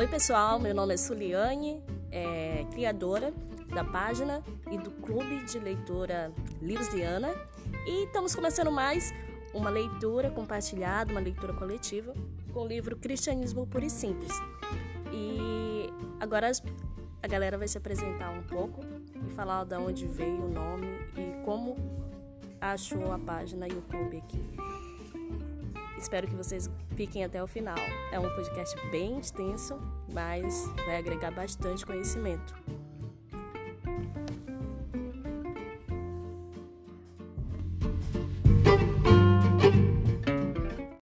Oi, pessoal, meu nome é Suliane, é criadora da página e do Clube de Leitora Livros e estamos começando mais uma leitura compartilhada, uma leitura coletiva com o livro Cristianismo Puro e Simples. E agora a galera vai se apresentar um pouco e falar de onde veio o nome e como achou a página e o clube aqui. Espero que vocês fiquem até o final. É um podcast bem extenso, mas vai agregar bastante conhecimento.